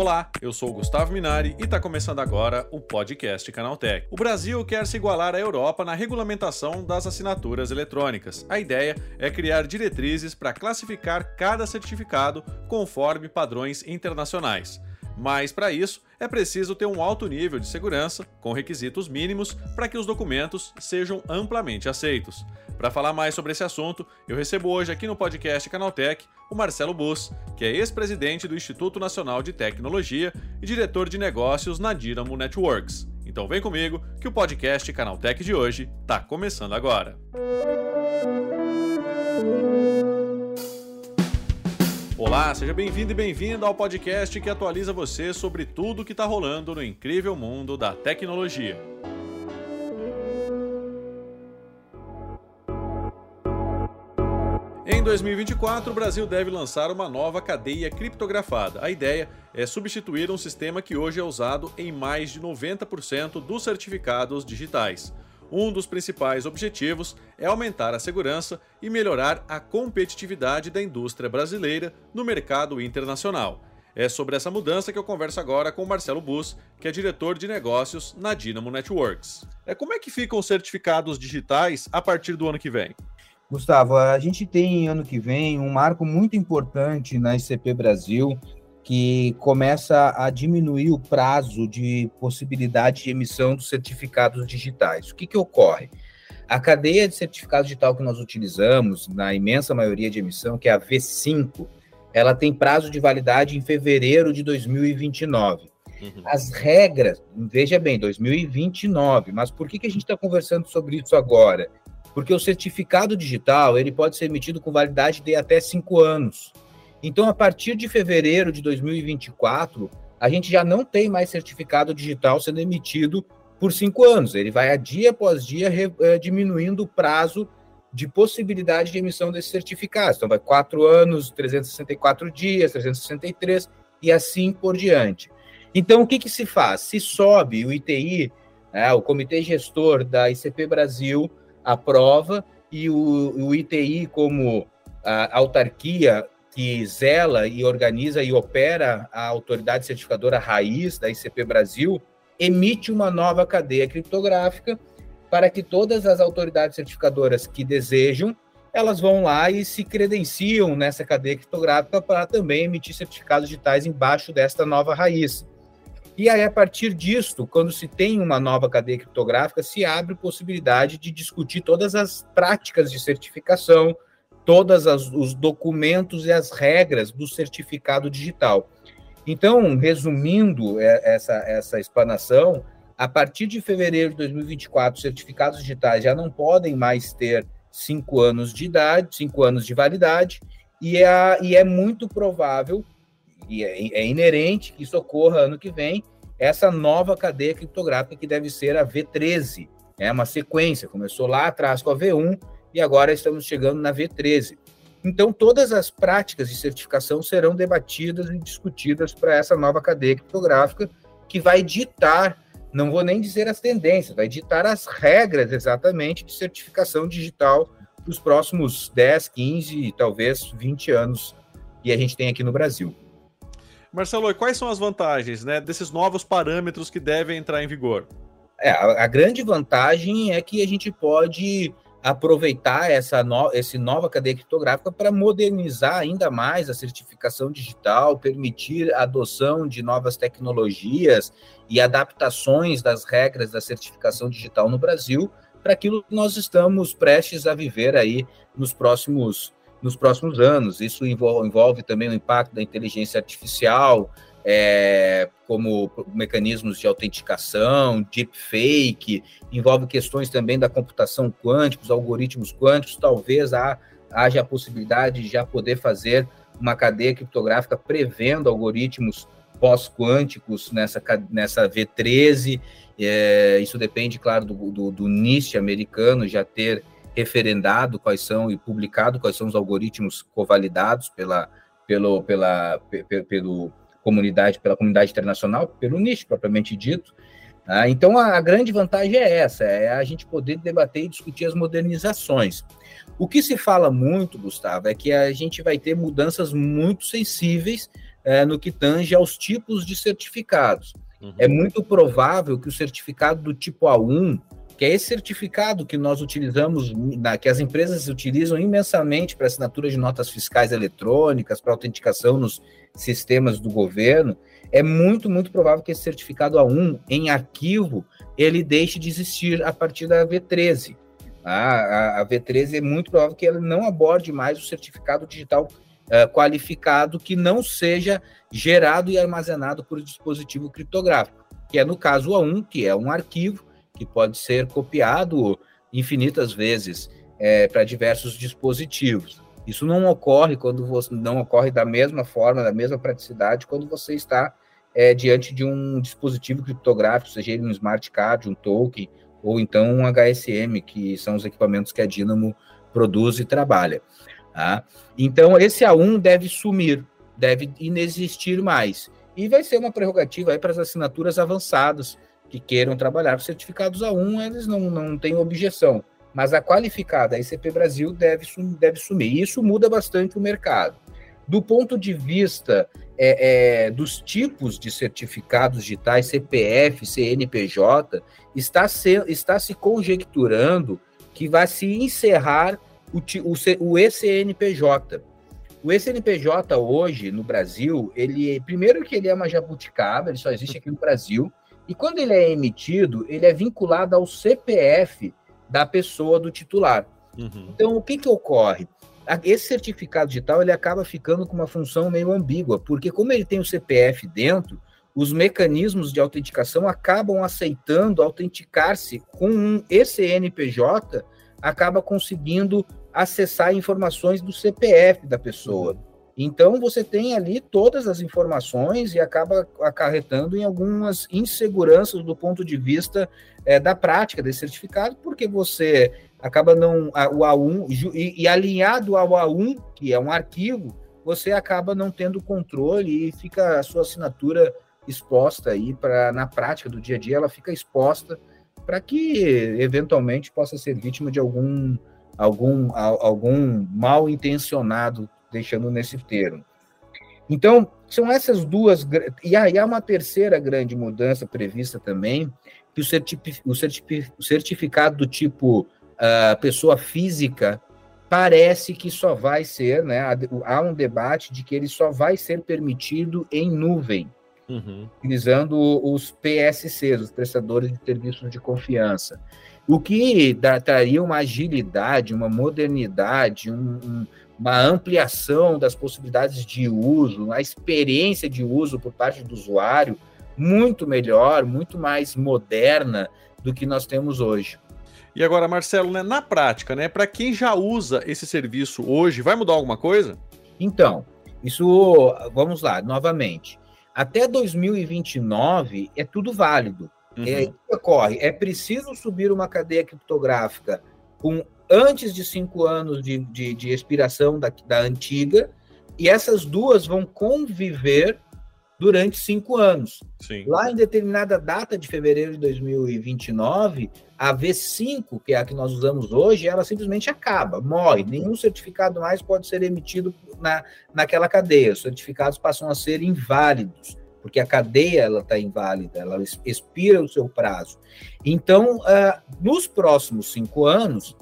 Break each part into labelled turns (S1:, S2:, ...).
S1: Olá, eu sou o Gustavo Minari e está começando agora o podcast Canaltech. O Brasil quer se igualar à Europa na regulamentação das assinaturas eletrônicas. A ideia é criar diretrizes para classificar cada certificado conforme padrões internacionais. Mas para isso é preciso ter um alto nível de segurança, com requisitos mínimos para que os documentos sejam amplamente aceitos. Para falar mais sobre esse assunto, eu recebo hoje aqui no podcast Canaltech o Marcelo Bus, que é ex-presidente do Instituto Nacional de Tecnologia e diretor de negócios na Dynamo Networks. Então vem comigo que o podcast Canaltech de hoje está começando agora. Olá, seja bem-vindo e bem-vinda ao podcast que atualiza você sobre tudo o que está rolando no incrível mundo da tecnologia. Em 2024, o Brasil deve lançar uma nova cadeia criptografada. A ideia é substituir um sistema que hoje é usado em mais de 90% dos certificados digitais. Um dos principais objetivos é aumentar a segurança e melhorar a competitividade da indústria brasileira no mercado internacional. É sobre essa mudança que eu converso agora com o Marcelo Bus, que é diretor de negócios na Dynamo Networks. É como é que ficam os certificados digitais a partir do ano que vem?
S2: Gustavo, a gente tem ano que vem um marco muito importante na ICP Brasil, que começa a diminuir o prazo de possibilidade de emissão dos certificados digitais. O que, que ocorre? A cadeia de certificado digital que nós utilizamos, na imensa maioria de emissão, que é a V5, ela tem prazo de validade em fevereiro de 2029. Uhum. As regras, veja bem, 2029, mas por que, que a gente está conversando sobre isso agora? Porque o certificado digital ele pode ser emitido com validade de até cinco anos. Então, a partir de fevereiro de 2024, a gente já não tem mais certificado digital sendo emitido por cinco anos. Ele vai, a dia após dia, re, é, diminuindo o prazo de possibilidade de emissão desses certificados. Então, vai quatro anos, 364 dias, 363 e assim por diante. Então, o que, que se faz? Se sobe o ITI, né, o Comitê Gestor da ICP Brasil aprova e o, o ITI, como a autarquia que zela e organiza e opera a autoridade certificadora raiz da ICP Brasil, emite uma nova cadeia criptográfica para que todas as autoridades certificadoras que desejam, elas vão lá e se credenciam nessa cadeia criptográfica para também emitir certificados digitais embaixo desta nova raiz. E aí, a partir disso, quando se tem uma nova cadeia criptográfica, se abre possibilidade de discutir todas as práticas de certificação, todos os documentos e as regras do certificado digital. Então, resumindo é, essa, essa explanação, a partir de fevereiro de 2024, certificados digitais já não podem mais ter cinco anos de idade, cinco anos de validade, e é, e é muito provável, e é, é inerente que isso ocorra ano que vem, essa nova cadeia criptográfica que deve ser a V13. É uma sequência, começou lá atrás com a V1 e agora estamos chegando na V13. Então, todas as práticas de certificação serão debatidas e discutidas para essa nova cadeia criptográfica, que vai ditar, não vou nem dizer as tendências, vai ditar as regras exatamente de certificação digital para os próximos 10, 15 e talvez 20 anos que a gente tem aqui no Brasil.
S1: Marcelo, quais são as vantagens né, desses novos parâmetros que devem entrar em vigor?
S2: É, a, a grande vantagem é que a gente pode aproveitar essa no, nova cadeia criptográfica para modernizar ainda mais a certificação digital, permitir a adoção de novas tecnologias e adaptações das regras da certificação digital no Brasil para aquilo que nós estamos prestes a viver aí nos próximos nos próximos anos. Isso envolve, envolve também o impacto da inteligência artificial, é, como mecanismos de autenticação, deepfake, envolve questões também da computação quântica, os algoritmos quânticos, talvez há, haja a possibilidade de já poder fazer uma cadeia criptográfica prevendo algoritmos pós-quânticos nessa, nessa V13, é, isso depende, claro, do, do, do NIST americano já ter referendado quais são e publicado quais são os algoritmos covalidados pela, pelo, pela, pelo, comunidade, pela comunidade internacional, pelo nicho propriamente dito. Tá? então, a, a, grande vantagem é essa, é a gente poder debater e discutir as modernizações. O que se fala muito, Gustavo, é que a gente vai ter mudanças muito sensíveis é, no que tange aos tipos de certificados. Uhum. É muito provável que o certificado do tipo A1, que é esse certificado que nós utilizamos, que as empresas utilizam imensamente para assinatura de notas fiscais eletrônicas, para autenticação nos sistemas do governo, é muito, muito provável que esse certificado A1 em arquivo ele deixe de existir a partir da V13. A, a, a V13 é muito provável que ela não aborde mais o certificado digital uh, qualificado que não seja gerado e armazenado por dispositivo criptográfico, que é no caso A1, que é um arquivo que pode ser copiado infinitas vezes é, para diversos dispositivos. Isso não ocorre quando você não ocorre da mesma forma, da mesma praticidade, quando você está é, diante de um dispositivo criptográfico, seja ele um smart card, um token, ou então um HSM, que são os equipamentos que a Dynamo produz e trabalha. Tá? Então, esse A1 deve sumir, deve inexistir mais. E vai ser uma prerrogativa para as assinaturas avançadas que queiram trabalhar. Os certificados A1, eles não, não têm objeção, mas a qualificada, a ICP Brasil, deve, deve sumir. E isso muda bastante o mercado. Do ponto de vista é, é, dos tipos de certificados digitais, CPF, CNPJ, está se, está se conjecturando que vai se encerrar o, o, o ECNPJ. O ECNPJ hoje no Brasil, ele primeiro que ele é uma jabuticaba, ele só existe aqui no Brasil, e quando ele é emitido, ele é vinculado ao CPF da pessoa do titular. Uhum. Então, o que, que ocorre? Esse certificado digital ele acaba ficando com uma função meio ambígua, porque como ele tem o CPF dentro, os mecanismos de autenticação acabam aceitando autenticar-se com um ECNPJ, acaba conseguindo acessar informações do CPF da pessoa. Então você tem ali todas as informações e acaba acarretando em algumas inseguranças do ponto de vista é, da prática desse certificado, porque você acaba não o A1 e, e, alinhado ao A1, que é um arquivo, você acaba não tendo controle e fica a sua assinatura exposta aí para na prática do dia a dia, ela fica exposta para que eventualmente possa ser vítima de algum algum algum mal intencionado, deixando nesse termo. Então, são essas duas e aí há uma terceira grande mudança prevista também, que o, certifi, o, certifi, o certificado do tipo uh, pessoa física parece que só vai ser, né? Há um debate de que ele só vai ser permitido em nuvem uhum. utilizando os PSCs, os prestadores de serviços de confiança. O que traria uma agilidade, uma modernidade, um, um, uma ampliação das possibilidades de uso, a experiência de uso por parte do usuário muito melhor, muito mais moderna do que nós temos hoje.
S1: E agora, Marcelo, né, na prática, né, para quem já usa esse serviço hoje, vai mudar alguma coisa?
S2: Então, isso, vamos lá, novamente até 2029 é tudo válido. Uhum. É, o que ocorre? É preciso subir uma cadeia criptográfica com antes de cinco anos de, de, de expiração da, da antiga, e essas duas vão conviver durante cinco anos. Sim. Lá em determinada data de fevereiro de 2029, a V5, que é a que nós usamos hoje, ela simplesmente acaba, morre. Nenhum certificado mais pode ser emitido na, naquela cadeia. Os certificados passam a ser inválidos, porque a cadeia ela está inválida, ela expira o seu prazo. Então, uh, nos próximos cinco anos,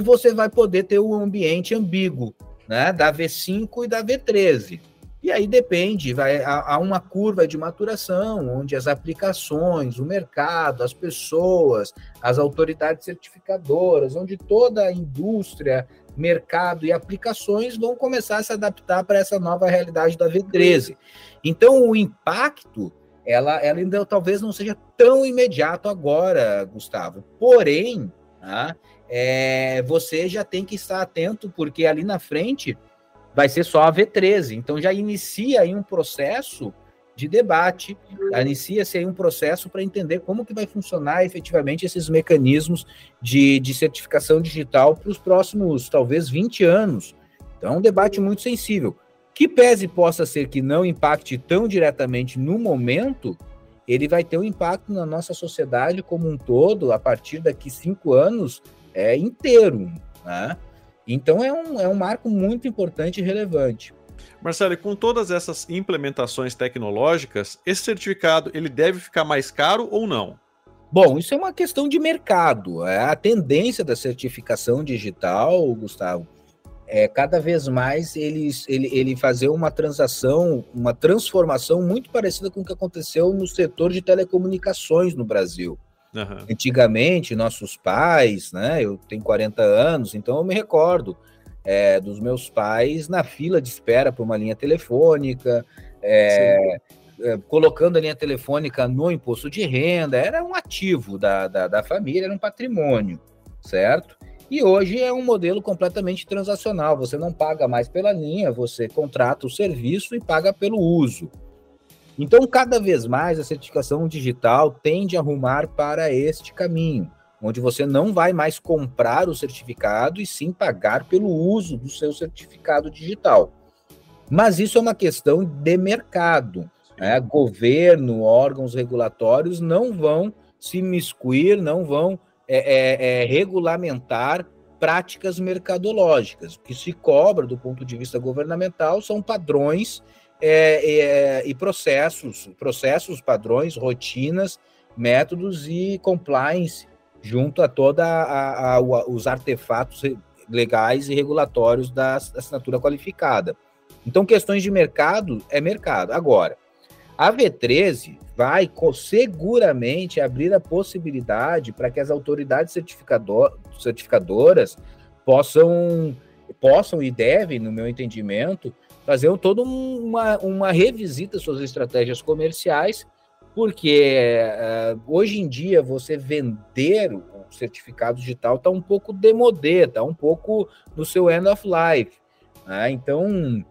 S2: você vai poder ter um ambiente ambíguo, né, da V5 e da V13. E aí depende, vai há uma curva de maturação, onde as aplicações, o mercado, as pessoas, as autoridades certificadoras, onde toda a indústria, mercado e aplicações vão começar a se adaptar para essa nova realidade da V13. Então, o impacto, ela, ela ainda talvez não seja tão imediato agora, Gustavo. Porém, tá, é, você já tem que estar atento, porque ali na frente vai ser só a V13. Então já inicia aí um processo de debate, inicia-se aí um processo para entender como que vai funcionar efetivamente esses mecanismos de, de certificação digital para os próximos, talvez, 20 anos. Então é um debate muito sensível. Que pese possa ser que não impacte tão diretamente no momento, ele vai ter um impacto na nossa sociedade como um todo, a partir daqui cinco anos, é inteiro, né? Então é um, é um marco muito importante e relevante.
S1: Marcelo, e com todas essas implementações tecnológicas, esse certificado ele deve ficar mais caro ou não?
S2: Bom, isso é uma questão de mercado. É a tendência da certificação digital, Gustavo, é cada vez mais ele, ele, ele fazer uma transação, uma transformação muito parecida com o que aconteceu no setor de telecomunicações no Brasil. Uhum. Antigamente, nossos pais, né? Eu tenho 40 anos, então eu me recordo é, dos meus pais na fila de espera para uma linha telefônica, é, é, colocando a linha telefônica no imposto de renda, era um ativo da, da, da família, era um patrimônio, certo? E hoje é um modelo completamente transacional. Você não paga mais pela linha, você contrata o serviço e paga pelo uso. Então, cada vez mais a certificação digital tende a arrumar para este caminho, onde você não vai mais comprar o certificado e sim pagar pelo uso do seu certificado digital. Mas isso é uma questão de mercado. Né? Governo, órgãos regulatórios não vão se miscuir, não vão é, é, é, regulamentar práticas mercadológicas. O que se cobra do ponto de vista governamental são padrões é, é, e processos, processos, padrões, rotinas, métodos e compliance junto a toda a, a, os artefatos legais e regulatórios da assinatura qualificada. Então, questões de mercado é mercado. Agora, a V13 vai seguramente abrir a possibilidade para que as autoridades certificador, certificadoras possam, possam e devem, no meu entendimento, fazer toda uma, uma revisita suas estratégias comerciais, porque uh, hoje em dia você vender o certificado digital está um pouco demodê, está um pouco no seu end of life. Né? Então,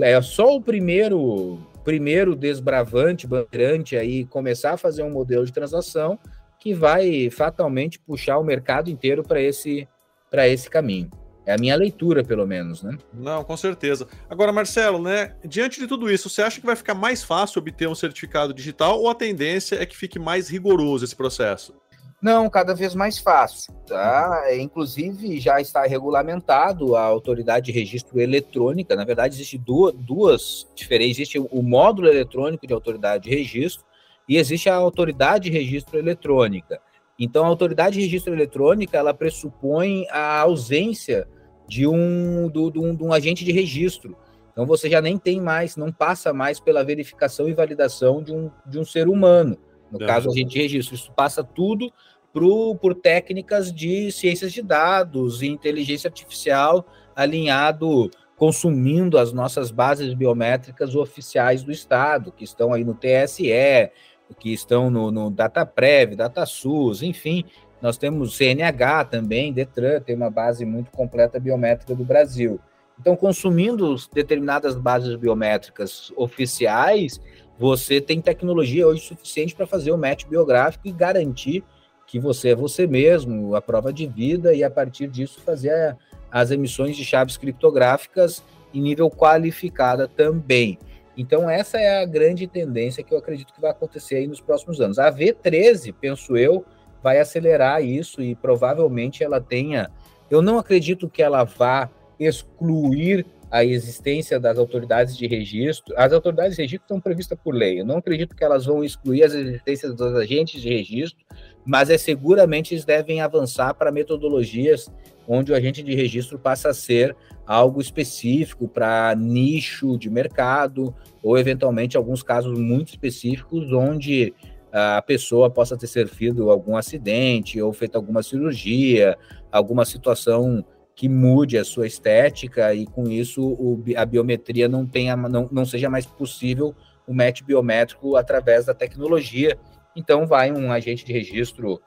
S2: é só o primeiro primeiro desbravante, bandeirante aí, começar a fazer um modelo de transação que vai fatalmente puxar o mercado inteiro para esse, esse caminho. É a minha leitura, pelo menos, né?
S1: Não, com certeza. Agora, Marcelo, né? Diante de tudo isso, você acha que vai ficar mais fácil obter um certificado digital ou a tendência é que fique mais rigoroso esse processo?
S2: Não, cada vez mais fácil, tá? É, inclusive já está regulamentado a autoridade de registro eletrônica. Na verdade, existe duas, duas diferentes. Existe o módulo eletrônico de autoridade de registro e existe a autoridade de registro eletrônica. Então, a autoridade de registro eletrônica ela pressupõe a ausência de um, do, de um, de um agente de registro. Então, você já nem tem mais, não passa mais pela verificação e validação de um, de um ser humano. No é. caso, agente de registro, isso passa tudo pro, por técnicas de ciências de dados e inteligência artificial alinhado, consumindo as nossas bases biométricas oficiais do Estado, que estão aí no TSE, que estão no, no DataPrev, DataSUS, enfim, nós temos CNH também, Detran, tem uma base muito completa biométrica do Brasil. Então, consumindo determinadas bases biométricas oficiais, você tem tecnologia hoje suficiente para fazer o match biográfico e garantir que você é você mesmo, a prova de vida, e a partir disso fazer as emissões de chaves criptográficas em nível qualificada também. Então, essa é a grande tendência que eu acredito que vai acontecer aí nos próximos anos. A V13, penso eu, vai acelerar isso e provavelmente ela tenha. Eu não acredito que ela vá excluir a existência das autoridades de registro. As autoridades de registro estão previstas por lei. Eu não acredito que elas vão excluir as existências dos agentes de registro, mas é seguramente eles devem avançar para metodologias onde o agente de registro passa a ser algo específico para nicho de mercado ou eventualmente alguns casos muito específicos onde a pessoa possa ter sofrido algum acidente ou feito alguma cirurgia, alguma situação que mude a sua estética e com isso o, a biometria não tenha não, não seja mais possível o match biométrico através da tecnologia então, vai um agente de registro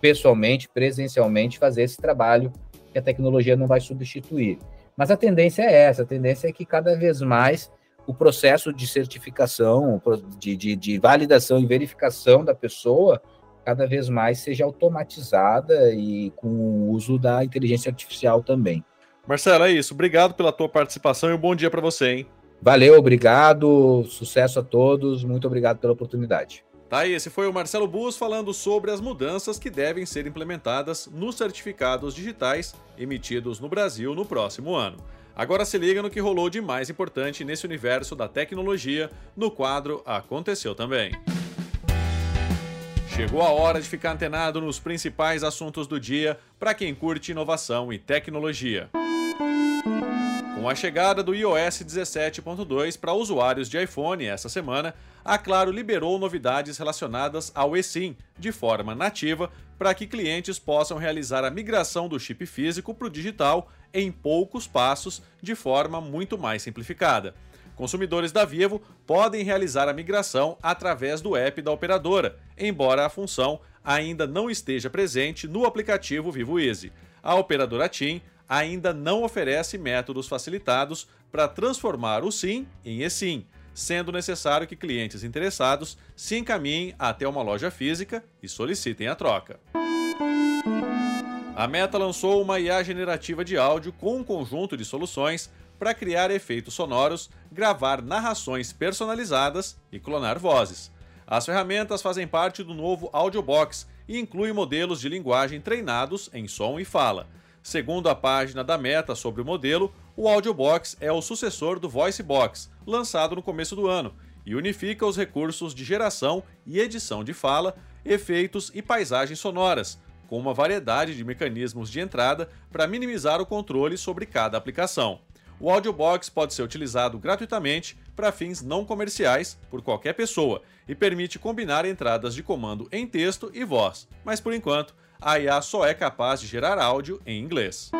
S2: pessoalmente, presencialmente, fazer esse trabalho que a tecnologia não vai substituir. Mas a tendência é essa: a tendência é que cada vez mais o processo de certificação, de, de, de validação e verificação da pessoa, cada vez mais seja automatizada e com o uso da inteligência artificial também.
S1: Marcelo, é isso. Obrigado pela tua participação e um bom dia para você, hein?
S2: Valeu, obrigado. Sucesso a todos. Muito obrigado pela oportunidade.
S1: Tá aí, esse foi o Marcelo Bus falando sobre as mudanças que devem ser implementadas nos certificados digitais emitidos no Brasil no próximo ano. Agora se liga no que rolou de mais importante nesse universo da tecnologia no quadro Aconteceu também. Chegou a hora de ficar antenado nos principais assuntos do dia para quem curte inovação e tecnologia. Com a chegada do iOS 17.2 para usuários de iPhone essa semana, a Claro liberou novidades relacionadas ao eSIM de forma nativa para que clientes possam realizar a migração do chip físico para o digital em poucos passos de forma muito mais simplificada. Consumidores da Vivo podem realizar a migração através do app da operadora, embora a função ainda não esteja presente no aplicativo Vivo Easy. A operadora TIM ainda não oferece métodos facilitados para transformar o SIM em eSIM, sendo necessário que clientes interessados se encaminhem até uma loja física e solicitem a troca. A Meta lançou uma IA generativa de áudio com um conjunto de soluções para criar efeitos sonoros, gravar narrações personalizadas e clonar vozes. As ferramentas fazem parte do novo Audiobox e incluem modelos de linguagem treinados em som e fala. Segundo a página da Meta sobre o modelo, o Audiobox é o sucessor do VoiceBox, lançado no começo do ano, e unifica os recursos de geração e edição de fala, efeitos e paisagens sonoras, com uma variedade de mecanismos de entrada para minimizar o controle sobre cada aplicação. O Audiobox pode ser utilizado gratuitamente para fins não comerciais por qualquer pessoa e permite combinar entradas de comando em texto e voz, mas por enquanto a IA só é capaz de gerar áudio em inglês.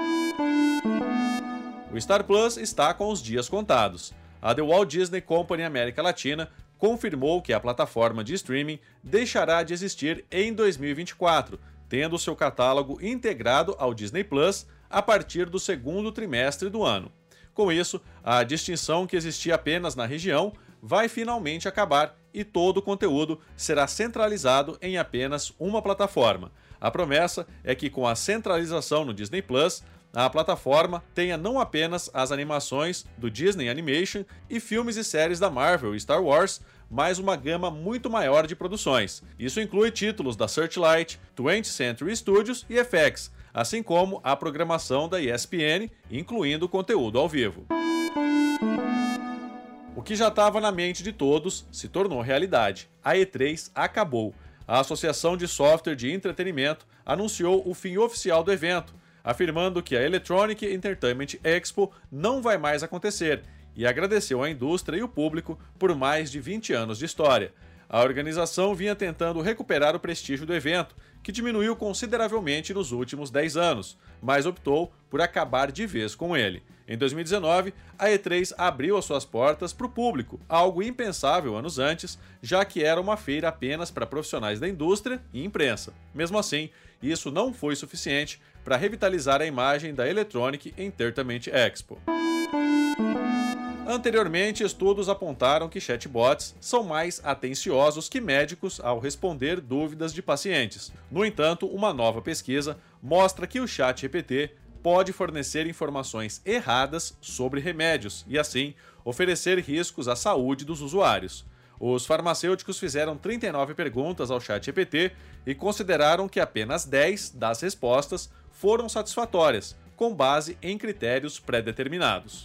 S1: O Star Plus está com os dias contados. A The Walt Disney Company América Latina confirmou que a plataforma de streaming deixará de existir em 2024, tendo seu catálogo integrado ao Disney Plus a partir do segundo trimestre do ano. Com isso, a distinção que existia apenas na região vai finalmente acabar e todo o conteúdo será centralizado em apenas uma plataforma. A promessa é que com a centralização no Disney Plus, a plataforma tenha não apenas as animações do Disney Animation e filmes e séries da Marvel e Star Wars, mas uma gama muito maior de produções. Isso inclui títulos da Searchlight, 20th Century Studios e FX, assim como a programação da ESPN, incluindo conteúdo ao vivo. O que já estava na mente de todos se tornou realidade. A E3 acabou. A Associação de Software de Entretenimento anunciou o fim oficial do evento, afirmando que a Electronic Entertainment Expo não vai mais acontecer e agradeceu à indústria e o público por mais de 20 anos de história. A organização vinha tentando recuperar o prestígio do evento, que diminuiu consideravelmente nos últimos 10 anos, mas optou por acabar de vez com ele. Em 2019, a E3 abriu as suas portas para o público, algo impensável anos antes, já que era uma feira apenas para profissionais da indústria e imprensa. Mesmo assim, isso não foi suficiente para revitalizar a imagem da Electronic Entertainment Expo. Anteriormente, estudos apontaram que chatbots são mais atenciosos que médicos ao responder dúvidas de pacientes. No entanto, uma nova pesquisa mostra que o chat GPT pode fornecer informações erradas sobre remédios e, assim, oferecer riscos à saúde dos usuários. Os farmacêuticos fizeram 39 perguntas ao chat GPT e consideraram que apenas 10 das respostas foram satisfatórias, com base em critérios pré-determinados.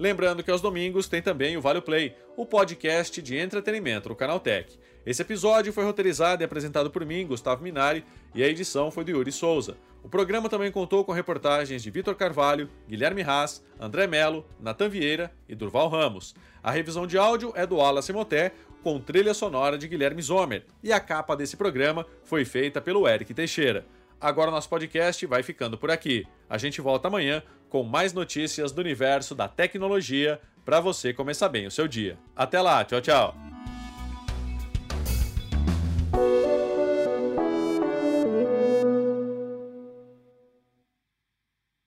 S1: Lembrando que aos domingos tem também o Vale Play, o podcast de entretenimento do Canaltech. Esse episódio foi roteirizado e apresentado por mim, Gustavo Minari, e a edição foi do Yuri Souza. O programa também contou com reportagens de Vitor Carvalho, Guilherme Haas, André Melo, Natan Vieira e Durval Ramos. A revisão de áudio é do Wallace Moté, com trilha sonora de Guilherme Zomer, e a capa desse programa foi feita pelo Eric Teixeira. Agora nosso podcast vai ficando por aqui. A gente volta amanhã com mais notícias do universo da tecnologia para você começar bem o seu dia. Até lá, tchau, tchau.